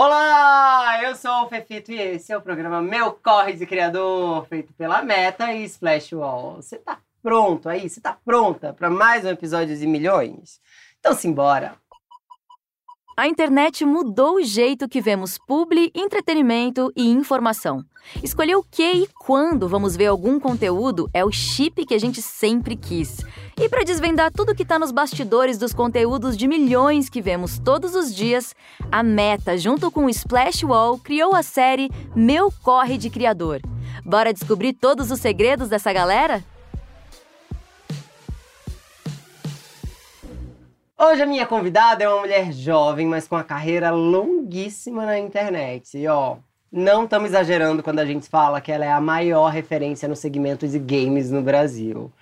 Olá, eu sou o Fefito e esse é o programa Meu Corre de Criador, feito pela Meta e Splash Wall. Você tá pronto aí? Você tá pronta para mais um episódio de milhões? Então simbora! A internet mudou o jeito que vemos publi, entretenimento e informação. Escolher o que e quando vamos ver algum conteúdo é o chip que a gente sempre quis. E para desvendar tudo que está nos bastidores dos conteúdos de milhões que vemos todos os dias, a Meta, junto com o Splash Wall, criou a série Meu Corre de Criador. Bora descobrir todos os segredos dessa galera? Hoje a minha convidada é uma mulher jovem, mas com uma carreira longuíssima na internet. E ó, não estamos exagerando quando a gente fala que ela é a maior referência no segmento de games no Brasil.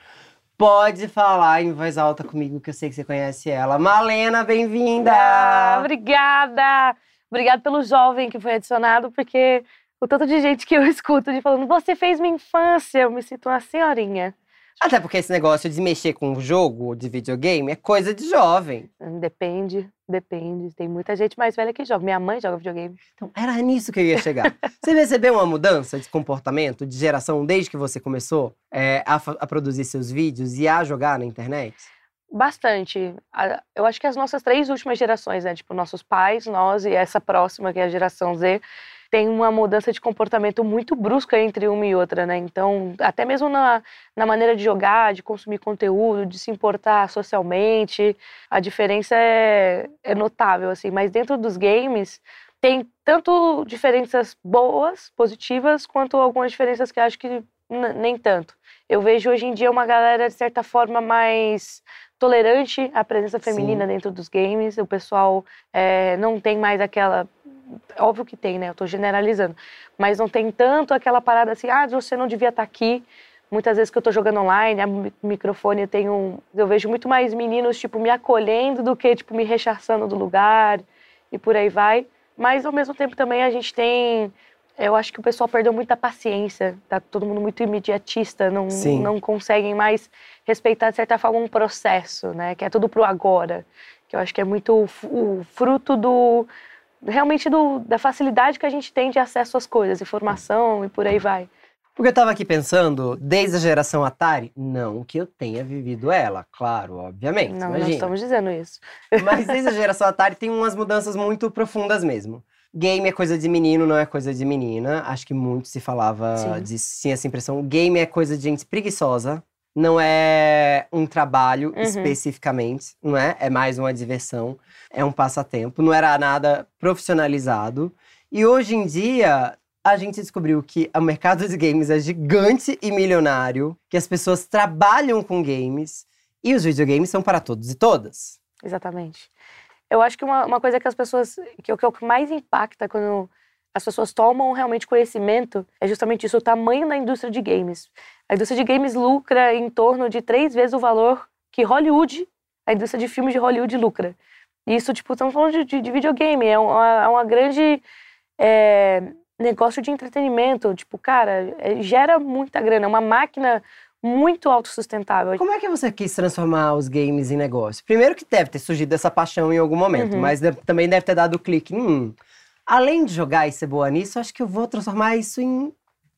Pode falar em voz alta comigo, que eu sei que você conhece ela. Malena, bem-vinda! Ah, obrigada! Obrigada pelo jovem que foi adicionado, porque o tanto de gente que eu escuto de falando, você fez minha infância, eu me sinto uma senhorinha. Até porque esse negócio de mexer com o jogo de videogame é coisa de jovem. Depende, depende. Tem muita gente mais velha que joga. Minha mãe joga videogame. Então, era nisso que eu ia chegar. você percebeu uma mudança de comportamento, de geração, desde que você começou é, a, a produzir seus vídeos e a jogar na internet? Bastante. Eu acho que as nossas três últimas gerações, né? Tipo, nossos pais, nós e essa próxima, que é a geração Z, tem uma mudança de comportamento muito brusca entre uma e outra, né? Então, até mesmo na, na maneira de jogar, de consumir conteúdo, de se importar socialmente, a diferença é, é notável, assim. Mas dentro dos games, tem tanto diferenças boas, positivas, quanto algumas diferenças que acho que nem tanto. Eu vejo hoje em dia uma galera, de certa forma, mais tolerante à presença feminina Sim. dentro dos games. O pessoal é, não tem mais aquela óbvio que tem, né? Eu tô generalizando. Mas não tem tanto aquela parada assim, ah, você não devia estar tá aqui. Muitas vezes que eu tô jogando online, a microfone eu tenho. Eu vejo muito mais meninos, tipo, me acolhendo do que, tipo, me rechaçando do lugar e por aí vai. Mas ao mesmo tempo também a gente tem. Eu acho que o pessoal perdeu muita paciência, tá todo mundo muito imediatista, não, não conseguem mais respeitar, de certa forma, um processo, né? Que é tudo pro agora. Que eu acho que é muito o fruto do, realmente do, da facilidade que a gente tem de acesso às coisas, informação e por aí vai. Porque eu tava aqui pensando, desde a geração Atari, não que eu tenha vivido ela, claro, obviamente. Não, imagina. não estamos dizendo isso. Mas desde a geração Atari tem umas mudanças muito profundas mesmo. Game é coisa de menino, não é coisa de menina. Acho que muito se falava Sim. disso, tinha essa impressão. Game é coisa de gente preguiçosa não é um trabalho uhum. especificamente, não é? É mais uma diversão, é um passatempo, não era nada profissionalizado. E hoje em dia, a gente descobriu que o mercado de games é gigante e milionário, que as pessoas trabalham com games e os videogames são para todos e todas. Exatamente. Eu acho que uma, uma coisa que as pessoas. que, é o que mais impacta quando as pessoas tomam realmente conhecimento é justamente isso, o tamanho da indústria de games. A indústria de games lucra em torno de três vezes o valor que Hollywood, a indústria de filmes de Hollywood lucra. Isso, tipo, estamos falando de, de videogame, é uma, é uma grande é, negócio de entretenimento. Tipo, cara, é, gera muita grana, é uma máquina muito autossustentável. Como é que você quis transformar os games em negócio? Primeiro que deve ter surgido essa paixão em algum momento, uhum. mas deve, também deve ter dado o clique. Hum, além de jogar e ser boa nisso, acho que eu vou transformar isso em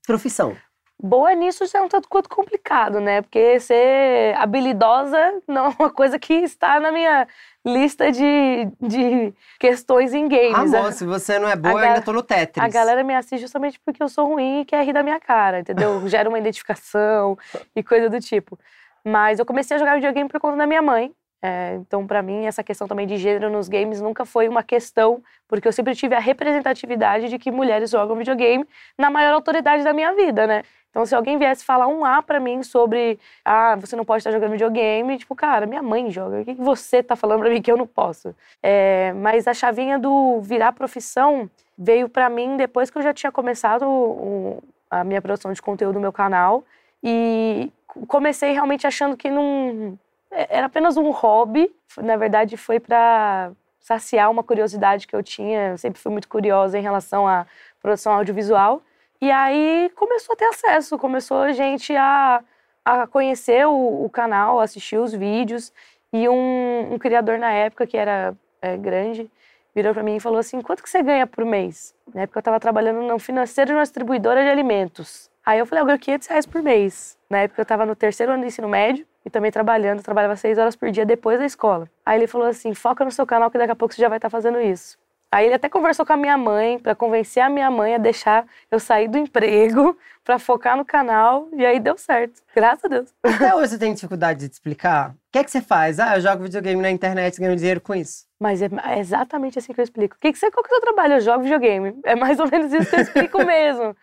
profissão. Boa nisso já é um tanto quanto complicado, né? Porque ser habilidosa não é uma coisa que está na minha lista de, de questões em games. Amor, se você não é boa, a eu ainda tô no Tetris. A galera me assiste justamente porque eu sou ruim e quer rir da minha cara, entendeu? Gera uma identificação e coisa do tipo. Mas eu comecei a jogar videogame por conta da minha mãe. É, então, para mim, essa questão também de gênero nos games nunca foi uma questão, porque eu sempre tive a representatividade de que mulheres jogam videogame na maior autoridade da minha vida, né? Então, se alguém viesse falar um A para mim sobre, ah, você não pode estar jogando videogame, tipo, cara, minha mãe joga, o que você tá falando para mim que eu não posso? É, mas a chavinha do virar profissão veio para mim depois que eu já tinha começado o, a minha produção de conteúdo no meu canal e comecei realmente achando que não era apenas um hobby. Na verdade, foi para saciar uma curiosidade que eu tinha. Eu sempre fui muito curiosa em relação à produção audiovisual. E aí começou a ter acesso, começou a gente a, a conhecer o, o canal, assistir os vídeos. E um, um, criador na época que era é, grande virou para mim e falou assim: quanto que você ganha por mês? Na época eu estava trabalhando no financeiro de uma distribuidora de alimentos. Aí eu falei, eu ganho 500 reais por mês. Na época eu estava no terceiro ano do ensino médio e também trabalhando, trabalhava seis horas por dia depois da escola. Aí ele falou assim: foca no seu canal que daqui a pouco você já vai estar tá fazendo isso. Aí ele até conversou com a minha mãe para convencer a minha mãe a deixar eu sair do emprego para focar no canal e aí deu certo. Graças a Deus. Até hoje você tem dificuldade de te explicar? O que é que você faz? Ah, eu jogo videogame na internet e ganho dinheiro com isso. Mas é, é exatamente assim que eu explico. O que, que você, qual que é o seu trabalho? Eu jogo videogame. É mais ou menos isso que eu explico mesmo.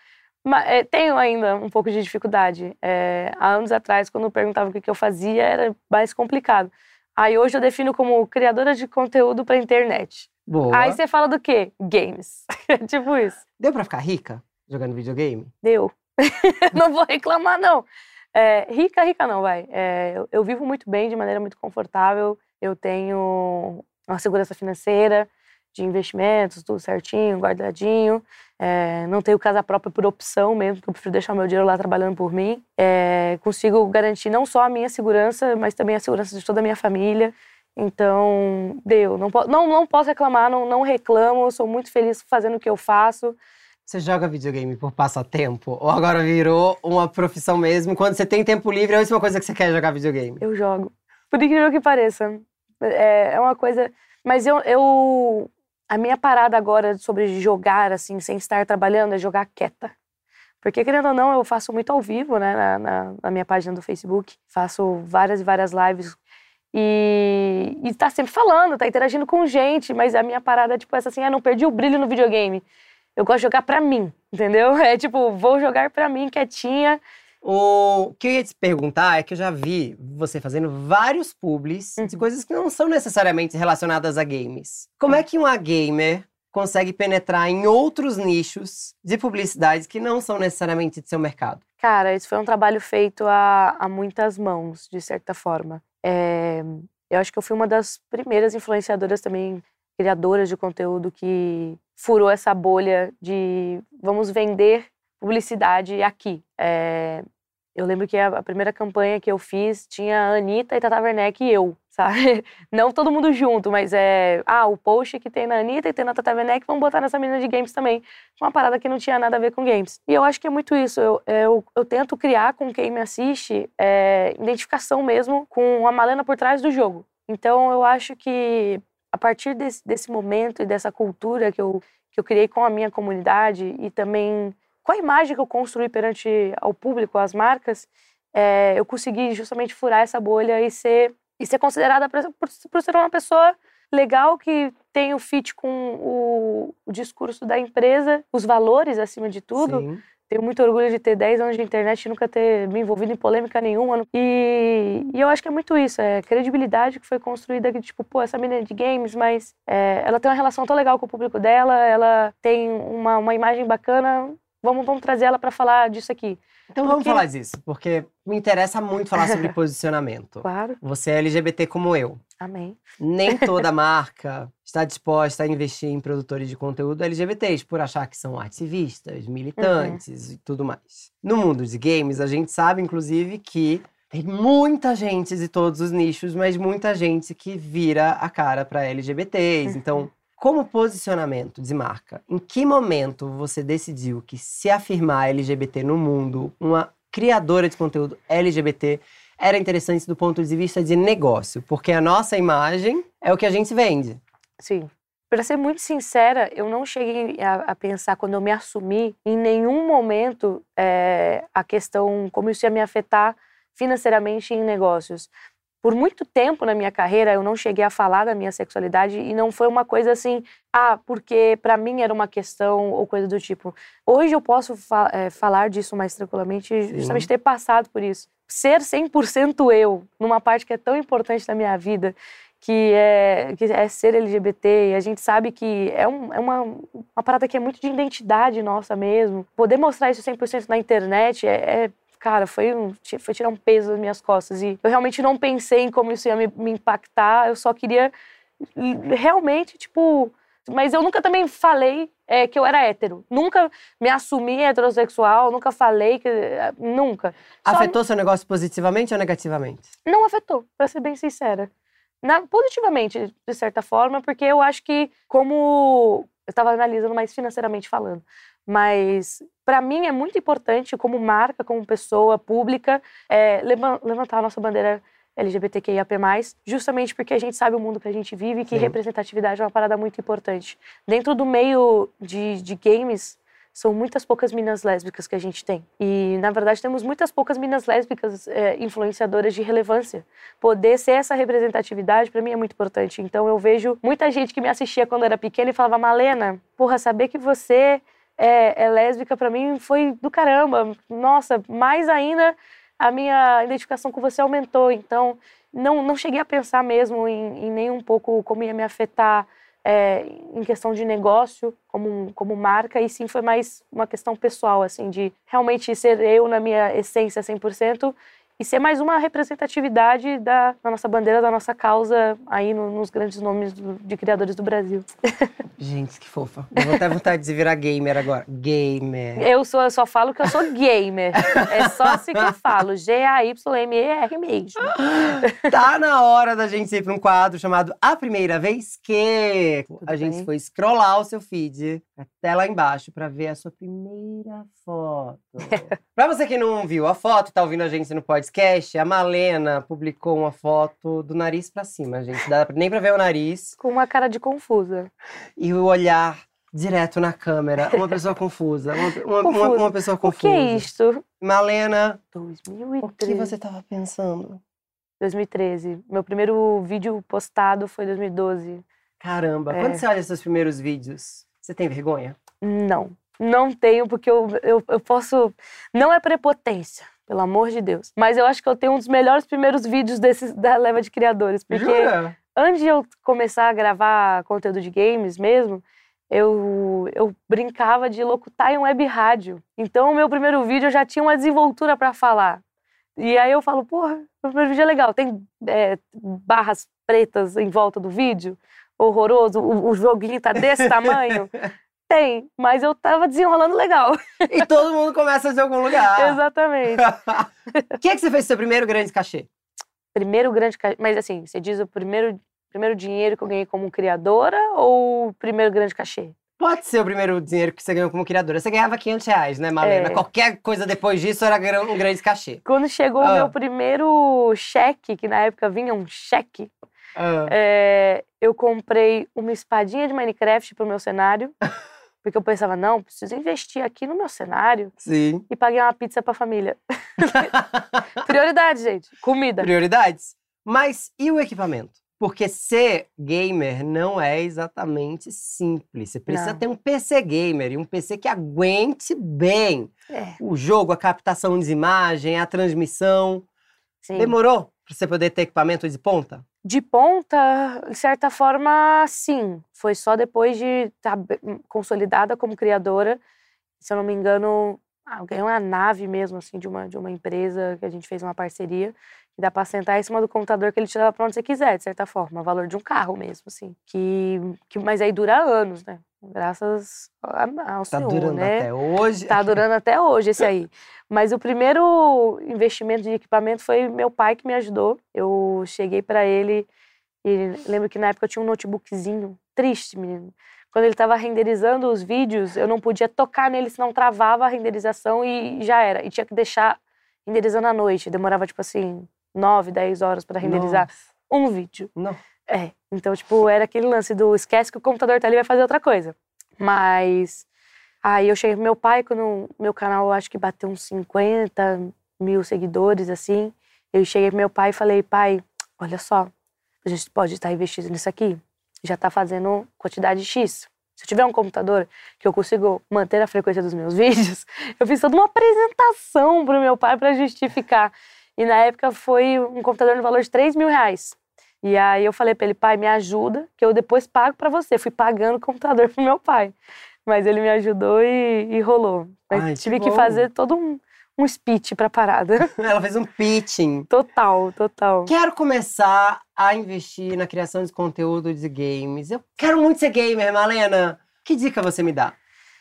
Mas, é, tenho ainda um pouco de dificuldade. É, há anos atrás, quando perguntava o que, que eu fazia, era mais complicado. Aí hoje eu defino como criadora de conteúdo para internet. Boa. Aí você fala do quê? Games. tipo isso. Deu pra ficar rica jogando videogame? Deu. não vou reclamar, não. É, rica, rica não, vai. É, eu, eu, vivo muito bem, de maneira muito confortável. Eu tenho uma segurança financeira de investimentos, tudo certinho, guardadinho. É, não tenho casa própria por opção mesmo, porque eu prefiro deixar meu dinheiro lá trabalhando por mim. É, consigo garantir não só a minha segurança, mas também a segurança de toda a minha família. Então, deu. Não, não, não posso reclamar, não, não reclamo, sou muito feliz fazendo o que eu faço. Você joga videogame por passatempo? Ou agora virou uma profissão mesmo? Quando você tem tempo livre, é a última coisa que você quer jogar videogame? Eu jogo. Por incrível que pareça. É, é uma coisa. Mas eu, eu. A minha parada agora sobre jogar, assim, sem estar trabalhando, é jogar quieta. Porque, querendo ou não, eu faço muito ao vivo, né, na, na, na minha página do Facebook. Faço várias e várias lives e, e tá sempre falando, tá interagindo com gente, mas a minha parada é tipo essa assim, ah, não perdi o brilho no videogame. Eu gosto de jogar pra mim, entendeu? É tipo, vou jogar pra mim, quietinha. O que eu ia te perguntar é que eu já vi você fazendo vários publis uhum. de coisas que não são necessariamente relacionadas a games. Como é que uma gamer consegue penetrar em outros nichos de publicidade que não são necessariamente de seu mercado? Cara, isso foi um trabalho feito a, a muitas mãos, de certa forma. É, eu acho que eu fui uma das primeiras influenciadoras também, criadoras de conteúdo que furou essa bolha de vamos vender publicidade aqui. É, eu lembro que a, primeira campanha que eu fiz tinha a Anitta e Tata Werneck e eu, sabe? Não todo mundo junto, mas é. Ah, o post que tem na Anitta e tem na Tata Werneck, vamos botar nessa menina de games também. Uma parada que não tinha nada a ver com games. E eu acho que é muito isso. Eu, eu, eu tento criar com quem me assiste é, identificação mesmo com a Malena por trás do jogo. Então eu acho que a partir desse, desse momento e dessa cultura que eu, que eu criei com a minha comunidade e também com a imagem que eu construí perante ao público, às marcas, é, eu consegui justamente furar essa bolha e ser, e ser considerada por, por ser uma pessoa legal que tem o fit com o, o, discurso da empresa, os valores acima de tudo. Sim. Tenho muito orgulho de ter 10 anos de internet e nunca ter me envolvido em polêmica nenhuma. E, e eu acho que é muito isso, é credibilidade que foi construída, que, tipo, pô, essa menina é de games, mas é, ela tem uma relação tão legal com o público dela, ela tem uma, uma imagem bacana, vamos, vamos trazer ela para falar disso aqui. Então porque... vamos falar disso, porque me interessa muito falar sobre posicionamento. Claro. Você é LGBT como eu. Amém. Nem toda marca está disposta a investir em produtores de conteúdo LGBTs por achar que são ativistas, militantes uhum. e tudo mais. No mundo de games, a gente sabe, inclusive, que tem muita gente de todos os nichos, mas muita gente que vira a cara para LGBTs. Uhum. Então, como posicionamento de marca, em que momento você decidiu que se afirmar LGBT no mundo, uma criadora de conteúdo LGBT, era interessante do ponto de vista de negócio? Porque a nossa imagem é o que a gente vende. Sim. Para ser muito sincera, eu não cheguei a, a, pensar, quando eu me assumi, em nenhum momento é, a questão, como isso ia me afetar financeiramente em negócios por muito tempo na minha carreira eu não cheguei a falar da minha sexualidade e não foi uma coisa assim, ah, porque para mim era uma questão ou coisa do tipo. Hoje eu posso fa é, falar disso mais tranquilamente, Sim. justamente ter passado por isso. Ser 100% eu, numa parte que é tão importante da minha vida, que é, que é ser LGBT, e a gente sabe que é, um, é uma, uma parada que é muito de identidade nossa mesmo. Poder mostrar isso 100% na internet é, é cara, foi, um, foi tirar um peso das minhas costas. E eu realmente não pensei em como isso ia me, me impactar, eu só queria realmente, tipo. Mas eu nunca também falei é, que eu era hétero. Nunca me assumi heterossexual, nunca falei que. Nunca. Afetou Só... seu negócio positivamente ou negativamente? Não afetou, pra ser bem sincera. na, positivamente, de certa forma, porque eu acho que, como eu estava analisando mais financeiramente falando, mas para mim é muito importante, como marca, como pessoa pública, é, levantar a nossa bandeira LGBTQIAP+, justamente porque a gente sabe o mundo que a gente vive e que Sim. representatividade é uma parada muito importante. Dentro do meio de, de games, são muitas poucas minas lésbicas que a gente tem. E, na verdade, temos muitas poucas minas lésbicas é, influenciadoras de relevância. Poder ser essa representatividade, para mim, é muito importante. Então, eu vejo muita gente que me assistia quando era pequena e falava, Malena, porra, saber que você é, é lésbica, para mim, foi do caramba. Nossa, mais ainda a minha identificação com você aumentou. Então, não, não cheguei a pensar mesmo em, em nem um pouco como ia me afetar é, em questão de negócio, como, como marca, e sim foi mais uma questão pessoal, assim, de realmente ser eu na minha essência 100% e ser mais uma representatividade da, da nossa bandeira, da nossa causa aí no, nos grandes nomes do, de criadores do Brasil. Gente, que fofa. Eu vou até vontade de virar gamer agora. Gamer. Eu, sou, eu só falo que eu sou gamer. é só assim que eu falo. G-A-Y-M-E-R mesmo. tá na hora da gente ir para um quadro chamado A Primeira Vez Que. Tudo a gente bem? foi scrollar o seu feed até lá embaixo para ver a sua primeira foto. para você que não viu a foto, tá ouvindo a gente no podcast, podcast, a Malena publicou uma foto do nariz para cima, gente. Dá nem para ver o nariz. Com uma cara de confusa. E o olhar direto na câmera. Uma pessoa confusa. Uma, uma, uma, uma pessoa confusa. O que é isto? Malena. 2013. O que você estava pensando? 2013. Meu primeiro vídeo postado foi 2012. Caramba. É. Quando você olha seus primeiros vídeos, você tem vergonha? Não. Não tenho, porque eu, eu, eu posso. Não é prepotência pelo amor de Deus. Mas eu acho que eu tenho um dos melhores primeiros vídeos desses, da leva de criadores. Porque Jura? antes de eu começar a gravar conteúdo de games mesmo, eu, eu brincava de locutar em web rádio. Então, o meu primeiro vídeo eu já tinha uma desenvoltura para falar. E aí eu falo, porra, o primeiro vídeo é legal. Tem é, barras pretas em volta do vídeo, horroroso, o, o joguinho tá desse tamanho. Tem, mas eu tava desenrolando legal. E todo mundo começa de algum lugar. Exatamente. O que é que você fez seu primeiro grande cachê? Primeiro grande cachê. Mas assim, você diz o primeiro, primeiro dinheiro que eu ganhei como criadora ou o primeiro grande cachê? Pode ser o primeiro dinheiro que você ganhou como criadora. Você ganhava 500 reais, né, Malena? É. Qualquer coisa depois disso era um grande cachê. Quando chegou ah. o meu primeiro cheque, que na época vinha um cheque, ah. é, eu comprei uma espadinha de Minecraft pro meu cenário. Porque eu pensava, não, preciso investir aqui no meu cenário Sim. e pagar uma pizza pra família. Prioridades, gente. Comida. Prioridades. Mas e o equipamento? Porque ser gamer não é exatamente simples. Você precisa não. ter um PC gamer e um PC que aguente bem é. o jogo, a captação de imagem, a transmissão. Sim. Demorou para você poder ter equipamento de ponta? De ponta, de certa forma, sim. Foi só depois de estar tá hum, consolidada como criadora. Se eu não me engano, ah, ganhei uma nave mesmo, assim, de uma, de uma empresa que a gente fez uma parceria. Que dá para sentar em cima do computador que ele te leva para onde você quiser, de certa forma. O valor de um carro mesmo, assim. Que, que, mas aí dura anos, né? Graças ao tá Senhor, durando né? até hoje. Tá durando até hoje esse aí. Mas o primeiro investimento de equipamento foi meu pai que me ajudou. Eu cheguei para ele e lembro que na época eu tinha um notebookzinho triste, menino. Quando ele estava renderizando os vídeos, eu não podia tocar nele, senão travava a renderização e já era. E tinha que deixar renderizando à noite. Demorava, tipo assim, 9, 10 horas para renderizar Nossa. um vídeo. Não. É. Então, tipo, era aquele lance do esquece que o computador tá ali vai fazer outra coisa. Mas aí eu cheguei pro meu pai, quando meu canal acho que bateu uns 50 mil seguidores, assim. Eu cheguei pro meu pai e falei, pai, olha só, a gente pode estar investindo nisso aqui. Já tá fazendo quantidade X. Se eu tiver um computador que eu consigo manter a frequência dos meus vídeos, eu fiz toda uma apresentação pro meu pai para justificar. E na época foi um computador no valor de 3 mil reais. E aí eu falei para ele, pai, me ajuda, que eu depois pago para você. Fui pagando o computador pro meu pai. Mas ele me ajudou e, e rolou. Mas Ai, tive que, que fazer todo um, um speech pra parada. Ela fez um pitching. Total, total. Quero começar a investir na criação de conteúdo de games. Eu quero muito ser gamer, Malena. Que dica você me dá?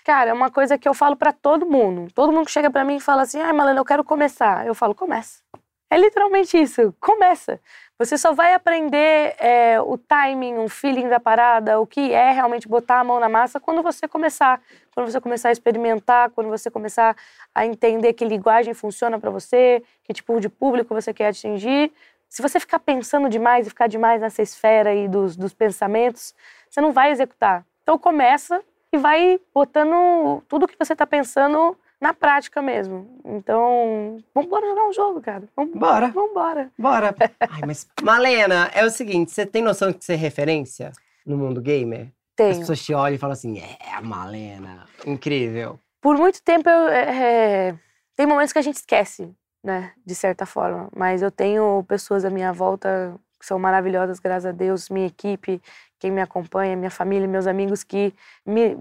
Cara, é uma coisa que eu falo para todo mundo. Todo mundo que chega para mim e fala assim: ai, Malena, eu quero começar. Eu falo, começa. É literalmente isso. Começa. Você só vai aprender é, o timing, o feeling da parada, o que é realmente botar a mão na massa quando você começar. Quando você começar a experimentar, quando você começar a entender que linguagem funciona para você, que tipo de público você quer atingir. Se você ficar pensando demais e ficar demais nessa esfera aí dos, dos pensamentos, você não vai executar. Então começa e vai botando tudo que você está pensando na prática mesmo. Então, vamos embora jogar um jogo, cara. Vamos, Bora. Vamos embora. Bora. Ai, mas, Malena, é o seguinte, você tem noção de que você é referência no mundo gamer? Tenho. As pessoas te olham e falam assim, é, Malena, incrível. Por muito tempo, eu, é, é, tem momentos que a gente esquece, né, de certa forma. Mas eu tenho pessoas à minha volta que são maravilhosas, graças a Deus, minha equipe, quem me acompanha, minha família, meus amigos que me,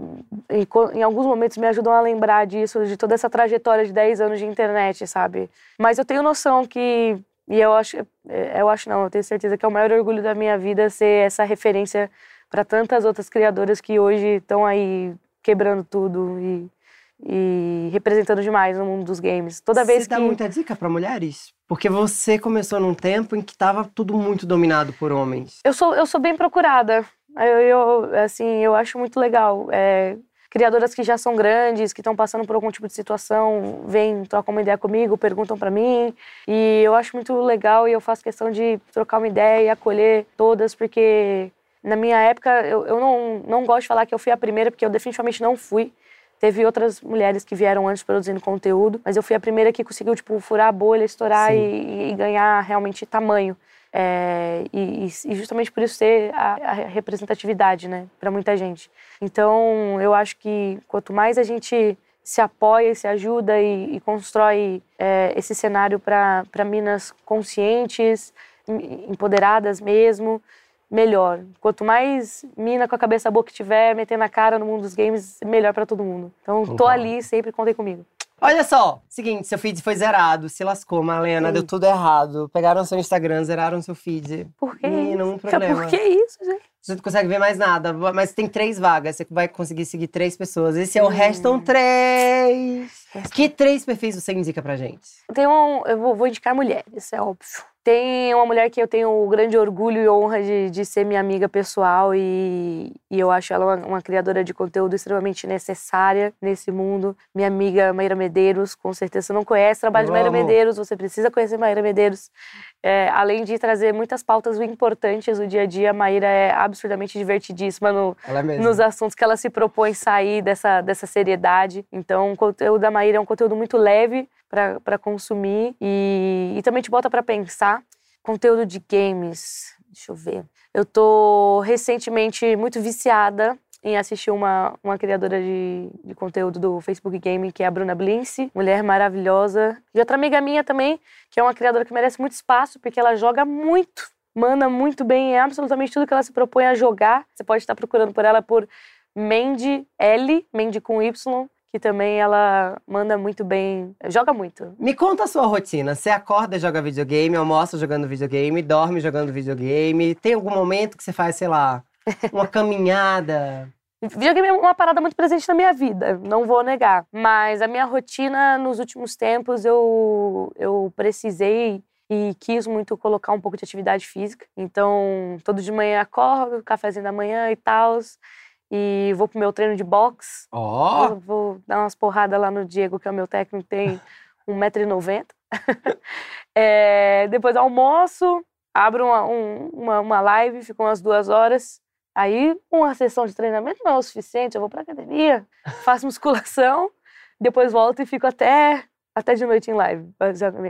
em, alguns momentos me ajudam a lembrar disso, de toda essa trajetória de 10 anos de internet, sabe? Mas eu tenho noção que e eu acho, é, eu acho não, eu tenho certeza que é o maior orgulho da minha vida ser essa referência para tantas outras criadoras que hoje estão aí quebrando tudo e e representando demais no mundo dos games. Toda vez você que. dá muita dica para mulheres? Porque você começou num tempo em que estava tudo muito dominado por homens. Eu sou, eu sou bem procurada. Eu, eu assim, eu acho muito legal. É, criadoras que já são grandes, que estão passando por algum tipo de situação, vêm, trocam uma ideia comigo, perguntam para mim. E eu acho muito legal e eu faço questão de trocar uma ideia e acolher todas, porque na minha época eu, eu não, não gosto de falar que eu fui a primeira, porque eu definitivamente não fui. Teve outras mulheres que vieram antes produzindo conteúdo, mas eu fui a primeira que conseguiu, tipo, furar a bolha, estourar e, e, ganhar realmente tamanho. É, e, e, justamente por isso ter a, a representatividade, né, para muita gente. Então, eu acho que quanto mais a gente se apoia, se ajuda e, e constrói é, esse cenário para minas conscientes, empoderadas mesmo, melhor. Quanto mais mina com a cabeça boa que tiver, metendo a cara no mundo dos games, melhor para todo mundo. Então, tô ali, sempre contem comigo. Olha só, seguinte, seu feed foi zerado, se lascou, Malena, Sim. deu tudo errado. Pegaram seu Instagram, zeraram seu feed. Por quê? Menino, um problema. Por que isso, gente? Você não consegue ver mais nada, mas tem três vagas, você vai conseguir seguir três pessoas. Esse é o Restam Três. Que três perfis você indica pra gente? Tem um, eu vou, vou indicar mulheres, é óbvio. Tem uma mulher que eu tenho o grande orgulho e honra de, de ser minha amiga pessoal e, e eu acho ela uma, uma, criadora de conteúdo extremamente necessária nesse mundo. Minha amiga Maíra Medeiros, com certeza você não conhece o trabalho eu de Maíra amo. Medeiros, você precisa conhecer Maíra Medeiros. É, além de trazer muitas pautas importantes do dia a dia, a Maíra é absurdamente divertidíssima no, é nos assuntos que ela se propõe sair dessa, dessa seriedade. Então, o conteúdo da Maíra é um conteúdo muito leve, para consumir e, e também te bota para pensar. Conteúdo de games, deixa eu ver. Eu tô recentemente muito viciada em assistir uma, uma criadora de, de conteúdo do Facebook Gaming, que é a Bruna Blince, mulher maravilhosa. E outra amiga minha também, que é uma criadora que merece muito espaço, porque ela joga muito, manda muito bem em absolutamente tudo que ela se propõe a jogar. Você pode estar procurando por ela por Mandy L, Mandy com Y, que também ela manda muito bem, joga muito. Me conta a sua rotina. Você acorda e joga videogame, almoça jogando videogame, dorme jogando videogame. Tem algum momento que você faz, sei lá, uma caminhada? Videogame é uma parada muito presente na minha vida, não vou negar. Mas a minha rotina nos últimos tempos eu, eu precisei e quis muito colocar um pouco de atividade física. Então, todo de manhã acordo, cafezinho da manhã e tal e vou pro meu treino de boxe. Ó! Oh. Vou dar umas porradas lá no Diego, que é o meu técnico, tem 1,90m. é, depois almoço, abro uma, um, uma, uma live, fico umas duas horas. Aí, uma sessão de treinamento não é o suficiente, eu vou pra academia, faço musculação, depois volto e fico até, até de noite em live,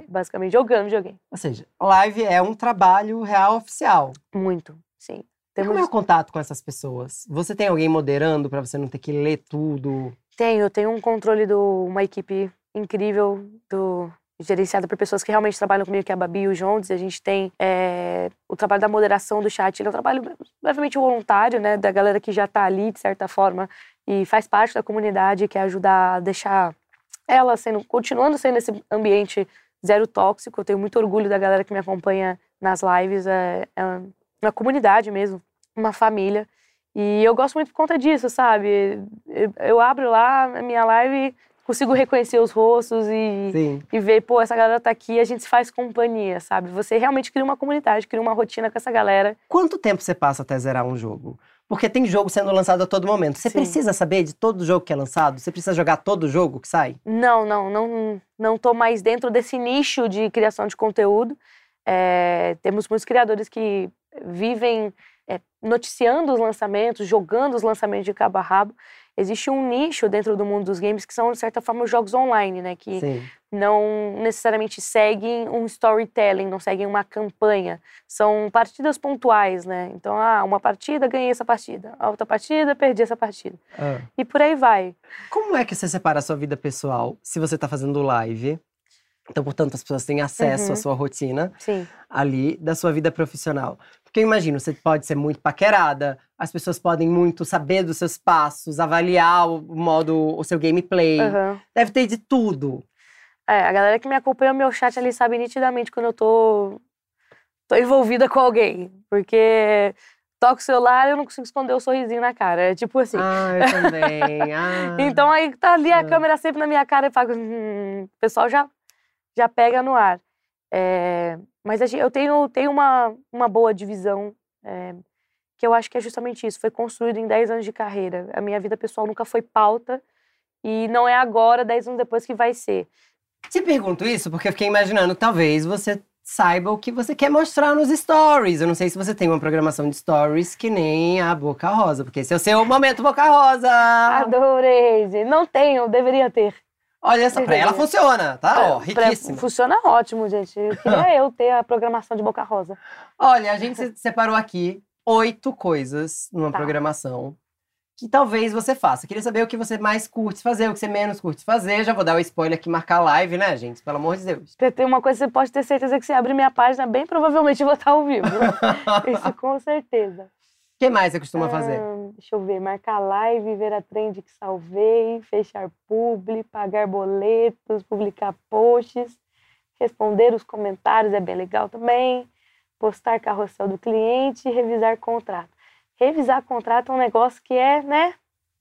basicamente, jogando videogame. Ou seja, live é um trabalho real oficial. Muito, sim. Temos... Como é o contato com essas pessoas? Você tem alguém moderando para você não ter que ler tudo? Tenho, eu tenho um controle de uma equipe incrível do gerenciada por pessoas que realmente trabalham comigo, que é a Babi e o Jones. A gente tem é, o trabalho da moderação do chat. Ele é um trabalho levemente voluntário, né? Da galera que já está ali, de certa forma, e faz parte da comunidade, que ajudar a deixar ela sendo, continuando sendo esse ambiente zero tóxico. Eu tenho muito orgulho da galera que me acompanha nas lives. É, é uma comunidade mesmo, uma família. E eu gosto muito por conta disso, sabe? Eu abro lá a minha live, consigo reconhecer os rostos e, e ver, pô, essa galera tá aqui, a gente faz companhia, sabe? Você realmente cria uma comunidade, cria uma rotina com essa galera. Quanto tempo você passa até zerar um jogo? Porque tem jogo sendo lançado a todo momento. Você Sim. precisa saber de todo jogo que é lançado? Você precisa jogar todo jogo que sai? Não, não, não, não tô mais dentro desse nicho de criação de conteúdo. É, temos muitos criadores que vivem é, noticiando os lançamentos, jogando os lançamentos de cabo a rabo existe um nicho dentro do mundo dos games que são, de certa forma, os jogos online, né? Que Sim. não necessariamente seguem um storytelling, não seguem uma campanha. São partidas pontuais, né? Então, ah, uma partida, ganhei essa partida. A outra partida, perdi essa partida. Ah. E por aí vai. Como é que você separa a sua vida pessoal se você está fazendo live? Então, portanto, as pessoas têm acesso uhum. à sua rotina Sim. ali da sua vida profissional. Porque eu imagino, você pode ser muito paquerada, as pessoas podem muito saber dos seus passos, avaliar o modo, o seu gameplay. Uhum. Deve ter de tudo. É, a galera que me acompanha no meu chat ali sabe nitidamente quando eu tô, tô envolvida com alguém. Porque toco o celular e eu não consigo esconder o sorrisinho na cara. É tipo assim. Ah, eu também. Ah. então aí tá ali a ah. câmera sempre na minha cara e fala. Hum, o pessoal já, já pega no ar. É, mas eu tenho, tenho uma, uma boa divisão, é, que eu acho que é justamente isso. Foi construído em 10 anos de carreira. A minha vida pessoal nunca foi pauta e não é agora, 10 anos depois, que vai ser. Te pergunto isso porque eu fiquei imaginando, talvez você saiba o que você quer mostrar nos stories. Eu não sei se você tem uma programação de stories que nem a Boca Rosa, porque esse é o seu momento Boca Rosa! Adorei! Não tenho, deveria ter. Olha só, pra ela funciona, tá? Ó, riquíssimo. Funciona ótimo, gente. Eu queria eu ter a programação de Boca Rosa. Olha, a gente separou aqui oito coisas numa tá. programação que talvez você faça. Queria saber o que você mais curte fazer, o que você menos curte fazer. Já vou dar o um spoiler aqui, marcar live, né, gente? Pelo amor de Deus. Tem uma coisa que você pode ter certeza que você abre minha página, bem provavelmente eu vou estar ao vivo. Isso com certeza que mais você costuma fazer? Ah, deixa eu ver, marcar live, ver a trend que salvei, fechar publi, pagar boletos, publicar posts, responder os comentários é bem legal também, postar carrossel do cliente, revisar contrato. Revisar contrato é um negócio que é, né?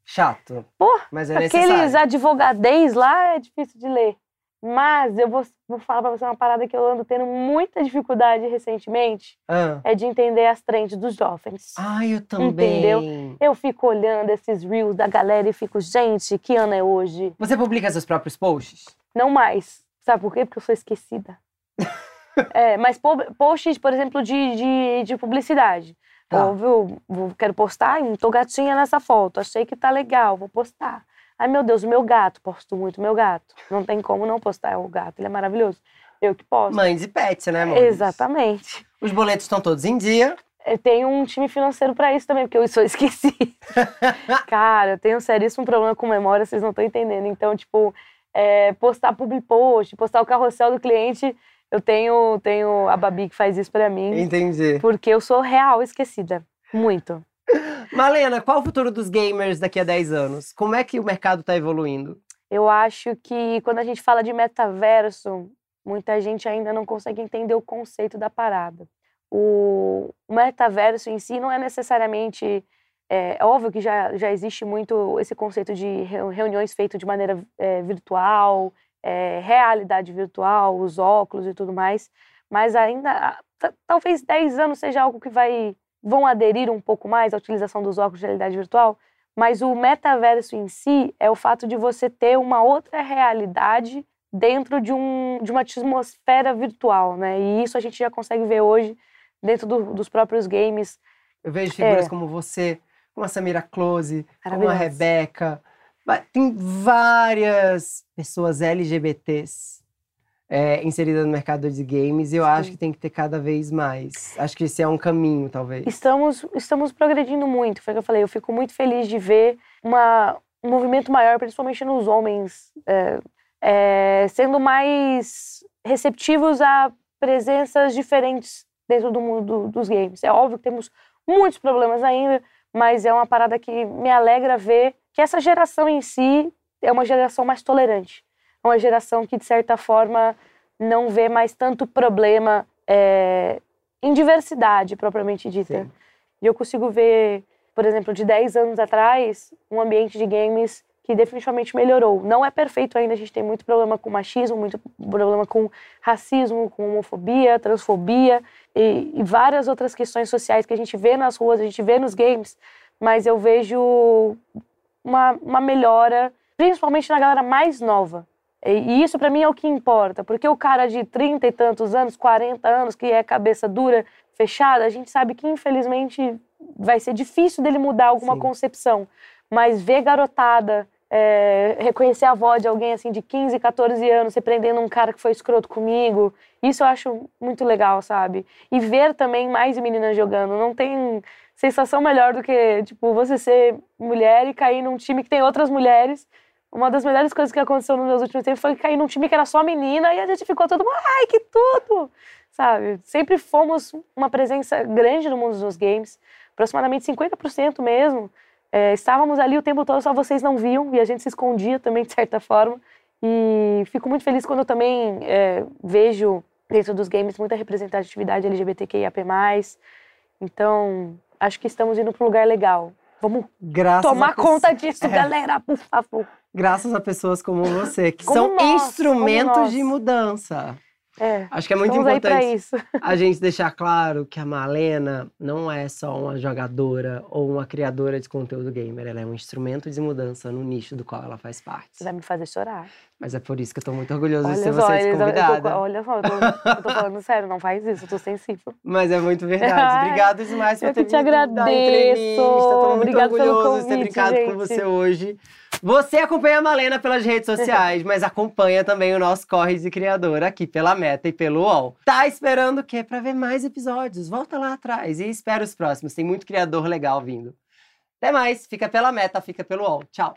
Chato. Pô, mas é aqueles necessário. advogadez lá é difícil de ler. Mas eu vou, vou falar pra você uma parada que eu ando tendo muita dificuldade recentemente. Ah. É de entender as trends dos jovens. Ah, eu também. Entendeu? Eu fico olhando esses reels da galera e fico, gente, que ano é hoje? Você publica seus próprios posts? Não mais. Sabe por quê? Porque eu sou esquecida. é, mas posts, por exemplo, de, de, de publicidade. Tá. Ou, viu, quero postar, tô gatinha nessa foto, achei que tá legal, vou postar. Ai, meu Deus, o meu gato, posto muito meu gato. Não tem como não postar o gato, ele é maravilhoso. Eu que posto. Mães e pets, né, amor? Exatamente. Os boletos estão todos em dia. Eu tenho um time financeiro para isso também, porque eu sou esqueci. Cara, eu tenho um seríssimo problema com memória, vocês não estão entendendo. Então, tipo, é, postar public post, postar o carrossel do cliente, eu tenho, tenho a Babi que faz isso para mim. Entendi. Porque eu sou real esquecida. Muito. Malena, qual o futuro dos gamers daqui a 10 anos? Como é que o mercado está evoluindo? Eu acho que quando a gente fala de metaverso, muita gente ainda não consegue entender o conceito da parada. O metaverso em si não é necessariamente. É, é óbvio que já, já existe muito esse conceito de reuniões feitas de maneira é, virtual, é, realidade virtual, os óculos e tudo mais, mas ainda, talvez 10 anos seja algo que vai vão aderir um pouco mais à utilização dos óculos de realidade virtual, mas o metaverso em si é o fato de você ter uma outra realidade dentro de, um, de uma atmosfera virtual, né? E isso a gente já consegue ver hoje dentro do, dos próprios games. Eu vejo figuras é. como você, como a Samira Close, como a Rebeca. Tem várias pessoas LGBTs é, inserida no mercado de games e eu Sim. acho que tem que ter cada vez mais. Acho que esse é um caminho, talvez. Estamos, estamos progredindo muito, foi o que eu falei. Eu fico muito feliz de ver uma, um movimento maior, principalmente nos homens, é, é, sendo mais receptivos a presenças diferentes dentro do mundo dos games. É óbvio que temos muitos problemas ainda, mas é uma parada que me alegra ver que essa geração em si é uma geração mais tolerante uma geração que, de certa forma, não vê mais tanto problema é, em diversidade, propriamente dita. Sim. E eu consigo ver, por exemplo, de 10 anos atrás, um ambiente de games que definitivamente melhorou. Não é perfeito ainda, a gente tem muito problema com machismo, muito problema com racismo, com homofobia, transfobia e, e várias outras questões sociais que a gente vê nas ruas, a gente vê nos games, mas eu vejo uma, uma melhora, principalmente na galera mais nova. E isso para mim é o que importa, porque o cara de 30 e tantos anos, 40 anos, que é cabeça dura, fechada, a gente sabe que infelizmente vai ser difícil dele mudar alguma Sim. concepção. Mas ver garotada, é, reconhecer a voz de alguém assim de 15, 14 anos, repreendendo um cara que foi escroto comigo, isso eu acho muito legal, sabe? E ver também mais meninas jogando, não tem sensação melhor do que, tipo, você ser mulher e cair num time que tem outras mulheres uma das melhores coisas que aconteceu nos meus últimos tempos foi cair num time que era só menina e a gente ficou todo mundo, ai, que tudo! Sabe? Sempre fomos uma presença grande no mundo dos games, aproximadamente 50% mesmo. É, estávamos ali o tempo todo, só vocês não viam e a gente se escondia também, de certa forma. E fico muito feliz quando eu também é, vejo dentro dos games muita representatividade LGBTQIAP+. Então, acho que estamos indo para um lugar legal. Vamos Graças tomar conta disso, é. galera, por favor. Graças a pessoas como você, que como são nós, instrumentos de mudança. É, Acho que é muito importante a gente deixar claro que a Malena não é só uma jogadora ou uma criadora de conteúdo gamer. Ela é um instrumento de mudança no nicho do qual ela faz parte. Você vai me fazer chorar. Mas é por isso que eu tô muito orgulhoso olha de ser só, você convidada. Tô, olha só, eu tô, eu tô, falando sério, não faz isso, eu tô sensível. Mas é muito verdade. Obrigada demais por eu ter te agradeço. Tô muito Obrigada orgulhoso convite, de ter brincado gente. com você hoje. Você acompanha a Malena pelas redes sociais, mas acompanha também o nosso Corre de Criador aqui pela Meta e pelo UOL. Tá esperando o quê? Pra ver mais episódios? Volta lá atrás e espera os próximos. Tem muito criador legal vindo. Até mais. Fica pela Meta, fica pelo UOL. Tchau.